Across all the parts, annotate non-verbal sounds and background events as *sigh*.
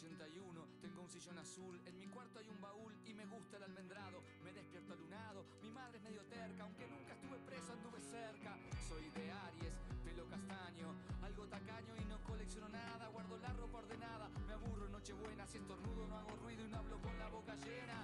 81, tengo un sillón azul, en mi cuarto hay un baúl y me gusta el almendrado. Me despierto alunado, mi madre es medio terca, aunque nunca estuve preso, anduve cerca. Soy de Aries, pelo castaño, algo tacaño y no colecciono nada. Guardo la ropa ordenada, me aburro en Nochebuena, si estornudo no hago ruido y no hablo con la boca llena.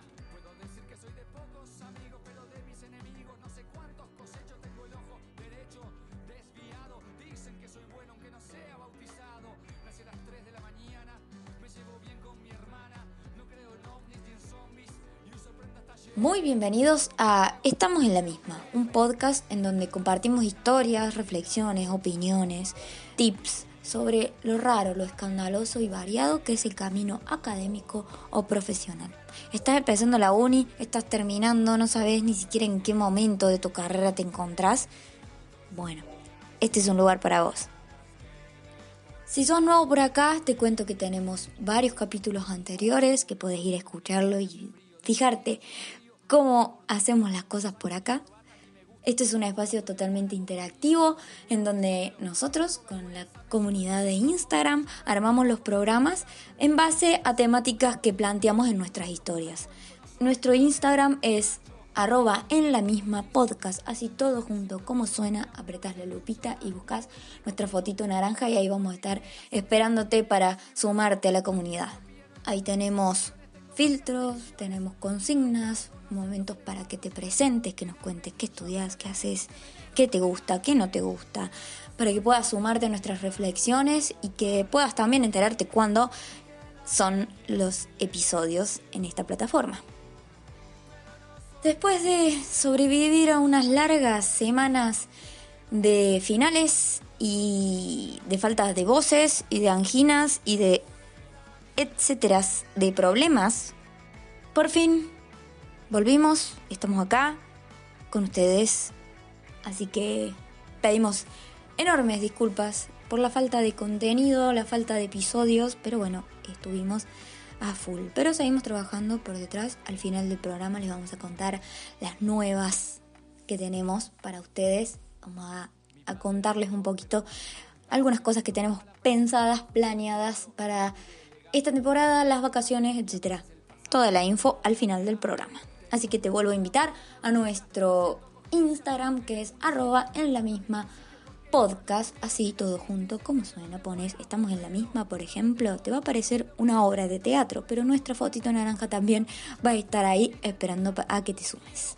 Muy bienvenidos a Estamos en la misma, un podcast en donde compartimos historias, reflexiones, opiniones, tips sobre lo raro, lo escandaloso y variado que es el camino académico o profesional. Estás empezando la uni, estás terminando, no sabes ni siquiera en qué momento de tu carrera te encontrás. Bueno, este es un lugar para vos. Si sos nuevo por acá, te cuento que tenemos varios capítulos anteriores que podés ir a escucharlo y fijarte cómo hacemos las cosas por acá. Este es un espacio totalmente interactivo en donde nosotros con la comunidad de Instagram armamos los programas en base a temáticas que planteamos en nuestras historias. Nuestro Instagram es arroba en la misma podcast, así todo junto como suena, apretás la lupita y buscas nuestra fotito naranja y ahí vamos a estar esperándote para sumarte a la comunidad. Ahí tenemos filtros, tenemos consignas, momentos para que te presentes, que nos cuentes qué estudias, qué haces, qué te gusta, qué no te gusta, para que puedas sumarte a nuestras reflexiones y que puedas también enterarte cuándo son los episodios en esta plataforma. Después de sobrevivir a unas largas semanas de finales y de faltas de voces y de anginas y de etcétera de problemas, por fin volvimos, estamos acá con ustedes, así que pedimos enormes disculpas por la falta de contenido, la falta de episodios, pero bueno, estuvimos a full. Pero seguimos trabajando por detrás. Al final del programa les vamos a contar las nuevas que tenemos para ustedes. Vamos a, a contarles un poquito algunas cosas que tenemos pensadas, planeadas para esta temporada, las vacaciones, etc. Toda la info al final del programa. Así que te vuelvo a invitar a nuestro Instagram que es arroba en la misma podcast, así todo junto, como suena, pones, estamos en la misma, por ejemplo, te va a aparecer una obra de teatro, pero nuestra fotito naranja también va a estar ahí esperando a que te sumes.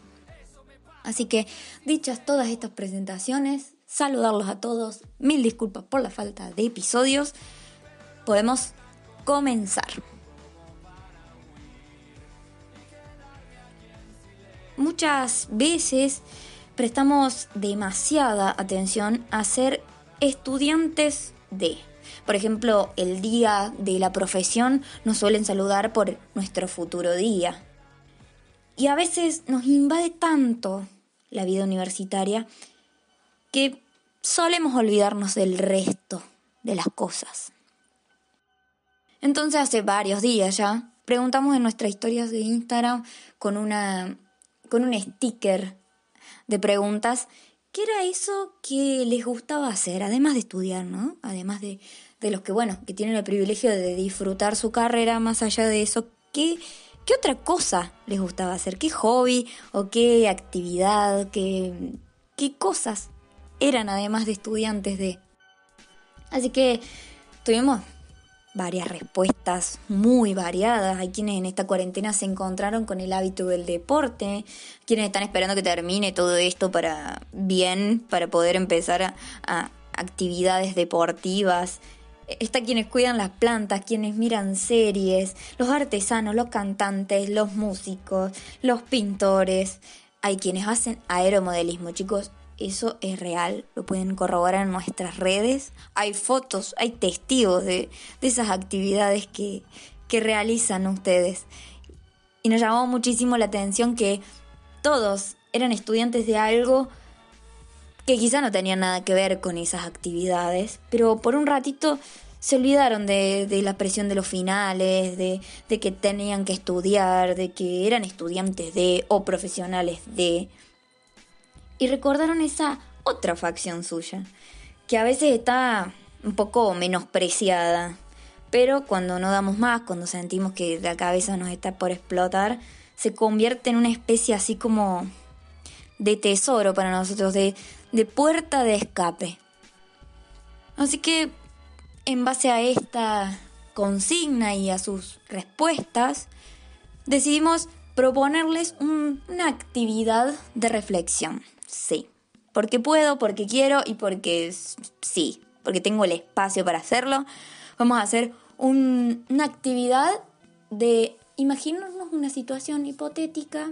Así que, dichas todas estas presentaciones, saludarlos a todos, mil disculpas por la falta de episodios, podemos comenzar. Muchas veces prestamos demasiada atención a ser estudiantes de. Por ejemplo, el día de la profesión nos suelen saludar por nuestro futuro día. Y a veces nos invade tanto la vida universitaria que solemos olvidarnos del resto de las cosas. Entonces hace varios días ya preguntamos en nuestras historias de Instagram con una con un sticker de preguntas, ¿qué era eso que les gustaba hacer? Además de estudiar, ¿no? Además de, de los que, bueno, que tienen el privilegio de disfrutar su carrera, más allá de eso, ¿qué, qué otra cosa les gustaba hacer? ¿Qué hobby o qué actividad, qué, qué cosas eran además de estudiantes de... Así que tuvimos varias respuestas muy variadas. Hay quienes en esta cuarentena se encontraron con el hábito del deporte, quienes están esperando que termine todo esto para bien, para poder empezar a, actividades deportivas. Está quienes cuidan las plantas, quienes miran series, los artesanos, los cantantes, los músicos, los pintores. Hay quienes hacen aeromodelismo, chicos. Eso es real, lo pueden corroborar en nuestras redes. Hay fotos, hay testigos de, de esas actividades que, que realizan ustedes. Y nos llamó muchísimo la atención que todos eran estudiantes de algo que quizá no tenía nada que ver con esas actividades, pero por un ratito se olvidaron de, de la presión de los finales, de, de que tenían que estudiar, de que eran estudiantes de o profesionales de y recordaron esa otra facción suya, que a veces está un poco menospreciada, pero cuando no damos más, cuando sentimos que la cabeza nos está por explotar, se convierte en una especie así como de tesoro para nosotros, de, de puerta de escape. Así que en base a esta consigna y a sus respuestas, decidimos proponerles una actividad de reflexión. Sí, porque puedo, porque quiero y porque sí, porque tengo el espacio para hacerlo. Vamos a hacer una actividad de imaginarnos una situación hipotética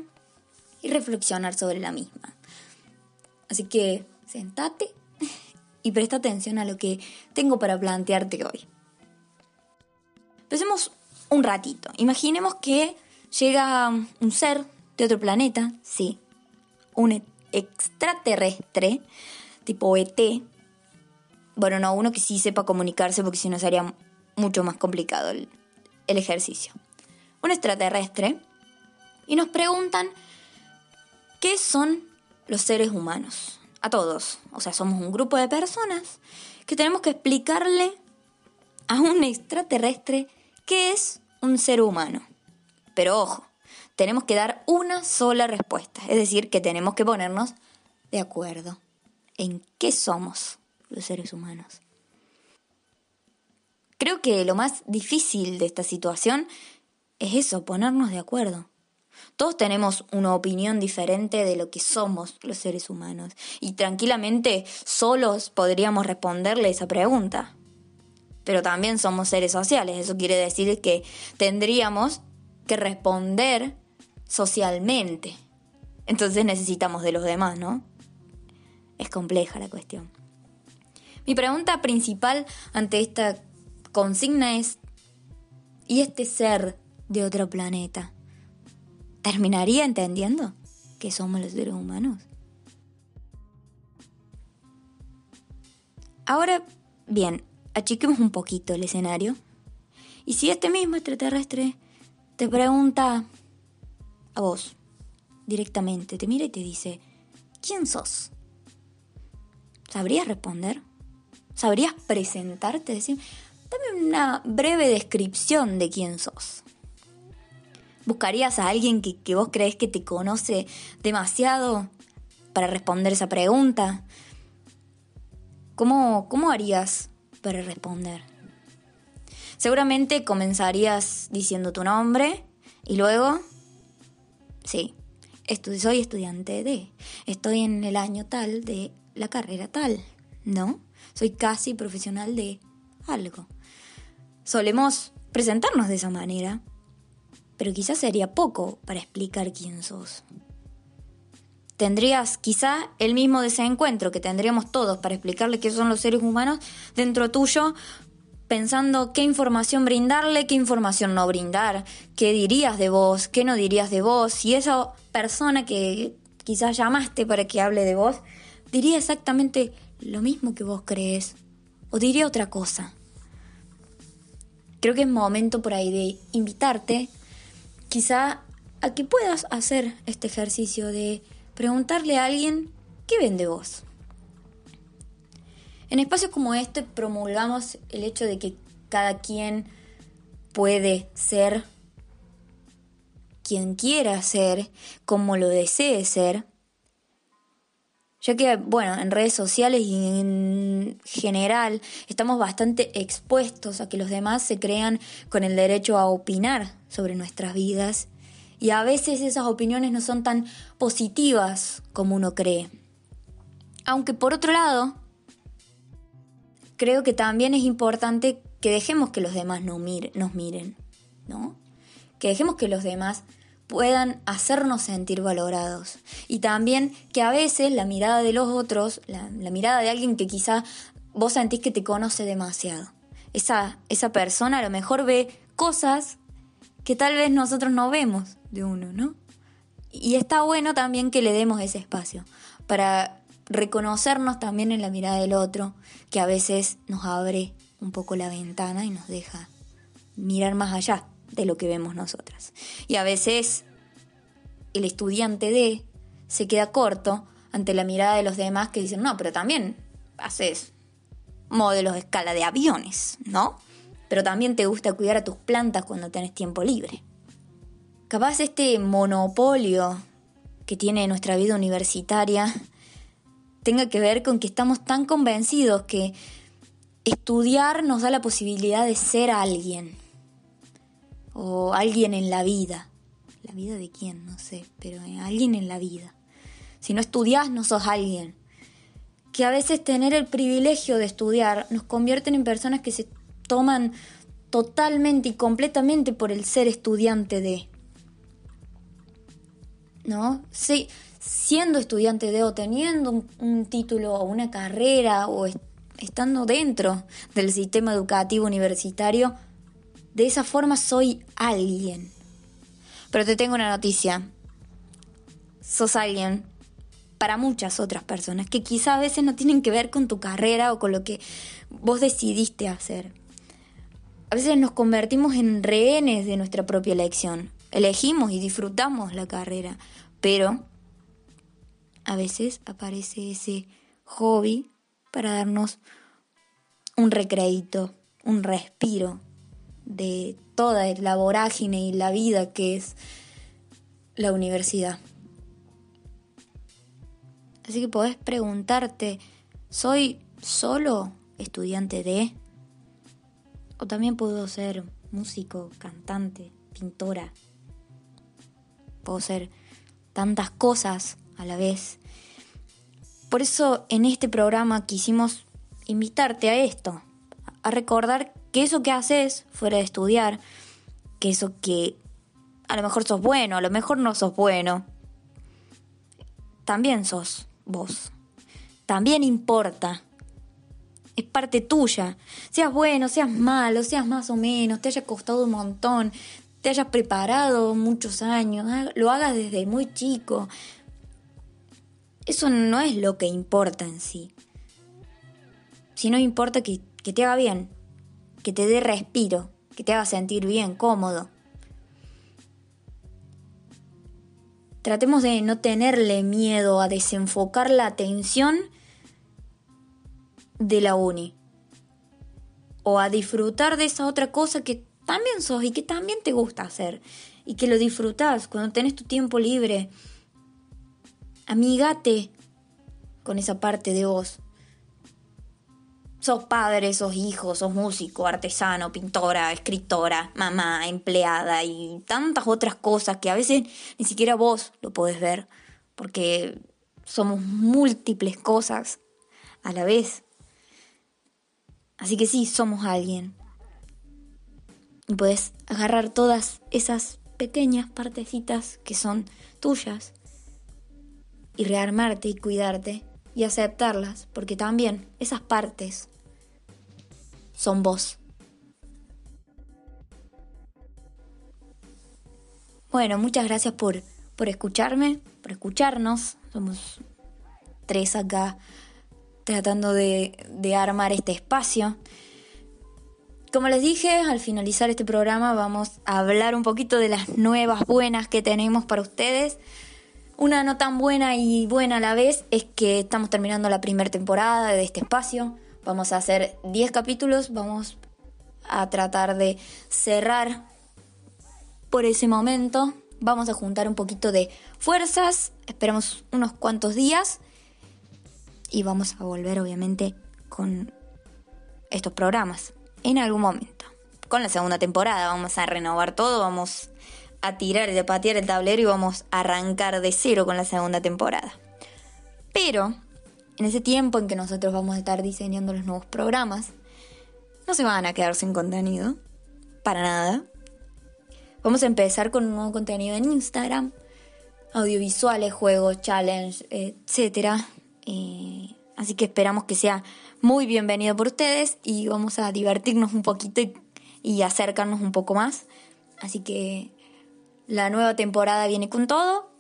y reflexionar sobre la misma. Así que sentate *laughs* y presta atención a lo que tengo para plantearte hoy. Empecemos un ratito. Imaginemos que llega un ser de otro planeta, sí, un extraterrestre, tipo ET. Bueno, no, uno que sí sepa comunicarse porque si no sería mucho más complicado el, el ejercicio. Un extraterrestre y nos preguntan qué son los seres humanos a todos. O sea, somos un grupo de personas que tenemos que explicarle a un extraterrestre qué es un ser humano. Pero ojo, tenemos que dar una sola respuesta, es decir, que tenemos que ponernos de acuerdo en qué somos los seres humanos. Creo que lo más difícil de esta situación es eso, ponernos de acuerdo. Todos tenemos una opinión diferente de lo que somos los seres humanos y tranquilamente solos podríamos responderle esa pregunta. Pero también somos seres sociales, eso quiere decir que tendríamos que responder socialmente. Entonces necesitamos de los demás, ¿no? Es compleja la cuestión. Mi pregunta principal ante esta consigna es, ¿y este ser de otro planeta? ¿Terminaría entendiendo que somos los seres humanos? Ahora, bien, achiquemos un poquito el escenario. Y si este mismo extraterrestre te pregunta a vos, directamente, te mira y te dice, ¿quién sos? ¿Sabrías responder? ¿Sabrías presentarte? Decir, dame una breve descripción de quién sos. ¿Buscarías a alguien que, vos crees que te conoce demasiado para responder esa pregunta? ¿Cómo, ¿Cómo harías para responder? Seguramente comenzarías diciendo tu nombre y luego, sí, soy estudiante de, estoy en el año tal de la carrera tal, ¿no? Soy casi profesional de algo. Solemos presentarnos de esa manera pero quizás sería poco para explicar quién sos. Tendrías quizá el mismo desencuentro que tendríamos todos para explicarle qué son los seres humanos dentro tuyo, pensando qué información brindarle, qué información no brindar, qué dirías de vos, qué no dirías de vos, si esa persona que quizás llamaste para que hable de vos diría exactamente lo mismo que vos crees o diría otra cosa. Creo que es momento por ahí de invitarte quizá a que puedas hacer este ejercicio de preguntarle a alguien qué vende vos. En espacios como este promulgamos el hecho de que cada quien puede ser quien quiera ser, como lo desee ser, ya que, bueno, en redes sociales y en general estamos bastante expuestos a que los demás se crean con el derecho a opinar sobre nuestras vidas y a veces esas opiniones no son tan positivas como uno cree. Aunque por otro lado, creo que también es importante que dejemos que los demás nos miren, ¿no? Que dejemos que los demás puedan hacernos sentir valorados. Y también que a veces la mirada de los otros, la, mirada de alguien que quizá vos sentís que te conoce demasiado. Esa, esa persona a lo mejor ve cosas que tal vez nosotros no vemos de uno, ¿no? Y está bueno también que le demos ese espacio para reconocernos también en la mirada del otro, que a veces nos abre un poco la ventana y nos deja mirar más allá de lo que vemos nosotras. Y a veces el estudiante de se queda corto ante la mirada de los demás que dicen, no, pero también haces modelos de escala de aviones, ¿no? pero también te gusta cuidar a tus plantas cuando tenés tiempo libre. Capaz este monopolio que tiene nuestra vida universitaria tenga que ver con que estamos tan convencidos que estudiar nos da la posibilidad de ser alguien o alguien en la vida. ¿La vida de quién? No sé, pero alguien en la vida. Si no estudias, no sos alguien. Que a veces tener el privilegio de estudiar nos convierten en personas que se toman totalmente y completamente por el ser estudiante de. ¿No? Sí, siendo estudiante de o teniendo un, título o una carrera o estando dentro del sistema educativo universitario, de esa forma soy alguien. Pero te tengo una noticia. Sos alguien para muchas otras personas que quizá a veces no tienen que ver con tu carrera o con lo que vos decidiste hacer. A veces nos convertimos en rehenes de nuestra propia elección. Elegimos y disfrutamos la carrera, pero a veces aparece ese hobby para darnos un recreito, un respiro de toda la vorágine y la vida que es la universidad. Así que podés preguntarte, ¿soy solo estudiante de? O también puedo ser músico, cantante, pintora. Puedo ser tantas cosas a la vez. Por eso en este programa quisimos invitarte a esto, a recordar que eso que haces fuera de estudiar, que eso que a lo mejor sos bueno, a lo mejor no sos bueno, también sos vos. También importa. Es parte tuya. Seas bueno, seas malo, seas más o menos, te haya costado un montón, te hayas preparado muchos años, lo hagas desde muy chico, eso no es lo que importa en sí. Si no importa que, que te haga bien, que te dé respiro, que te haga sentir bien, cómodo. Tratemos de no tenerle miedo a desenfocar la atención de la uni. O a disfrutar de esa otra cosa que también sos y que también te gusta hacer. Y que lo disfrutas cuando tenés tu tiempo libre amigate con esa parte de vos. Sos padre, sos hijo, sos músico, artesano, pintora, escritora, mamá, empleada y tantas otras cosas que a veces ni siquiera vos lo podés ver, porque somos múltiples cosas a la vez. Así que sí, somos alguien. Y podés agarrar todas esas pequeñas partecitas que son tuyas y rearmarte y cuidarte y aceptarlas, porque también esas partes son vos. Bueno, muchas gracias por, por escucharme, por escucharnos. Somos tres acá tratando de, de armar este espacio. Como les dije, al finalizar este programa vamos a hablar un poquito de las nuevas buenas que tenemos para ustedes. Una no tan buena y buena a la vez es que estamos terminando la primera temporada de este espacio. Vamos a hacer 10 capítulos, vamos a tratar de cerrar por ese momento. Vamos a juntar un poquito de fuerzas, esperamos unos cuantos días y vamos a volver obviamente con estos programas en algún momento. Con la segunda temporada vamos a renovar todo, vamos a tirar y de patear el tablero y vamos a arrancar de cero con la segunda temporada. Pero, en ese tiempo en que nosotros vamos a estar diseñando los nuevos programas, no se van a quedar sin contenido, para nada. Vamos a empezar con un nuevo contenido en Instagram, audiovisuales, juegos, challenge, etc. Eh, así que esperamos que sea muy bienvenido por ustedes y vamos a divertirnos un poquito y acercarnos un poco más. Así que la nueva temporada viene con todo.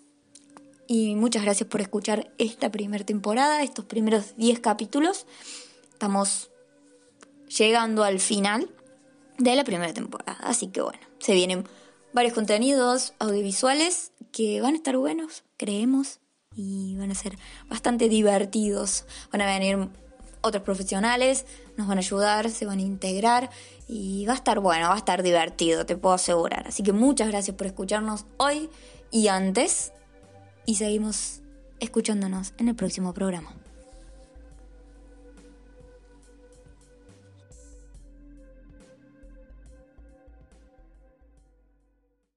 Y muchas gracias por escuchar esta primera temporada, estos primeros 10 capítulos. Estamos llegando al final de la primera temporada. Así que bueno, se vienen varios contenidos audiovisuales que van a estar buenos, creemos, y van a ser bastante divertidos. Van a venir otros profesionales nos van a ayudar, se van a integrar y va a estar bueno, va a estar divertido, te puedo asegurar. Así que muchas gracias por escucharnos hoy y antes y seguimos escuchándonos en el próximo programa.